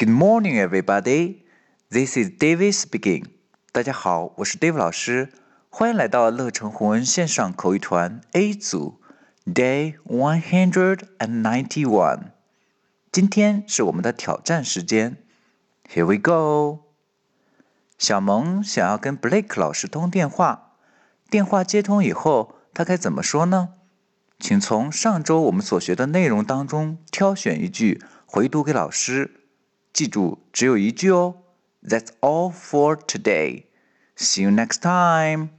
Good morning, everybody. This is David speaking. 大家好，我是 David 老师，欢迎来到乐成红恩线上口语团 A 组，Day one hundred and ninety-one。今天是我们的挑战时间，Here we go。小萌想要跟 Blake 老师通电话，电话接通以后，他该怎么说呢？请从上周我们所学的内容当中挑选一句回读给老师。记住，只有一句哦。That's all for today. See you next time.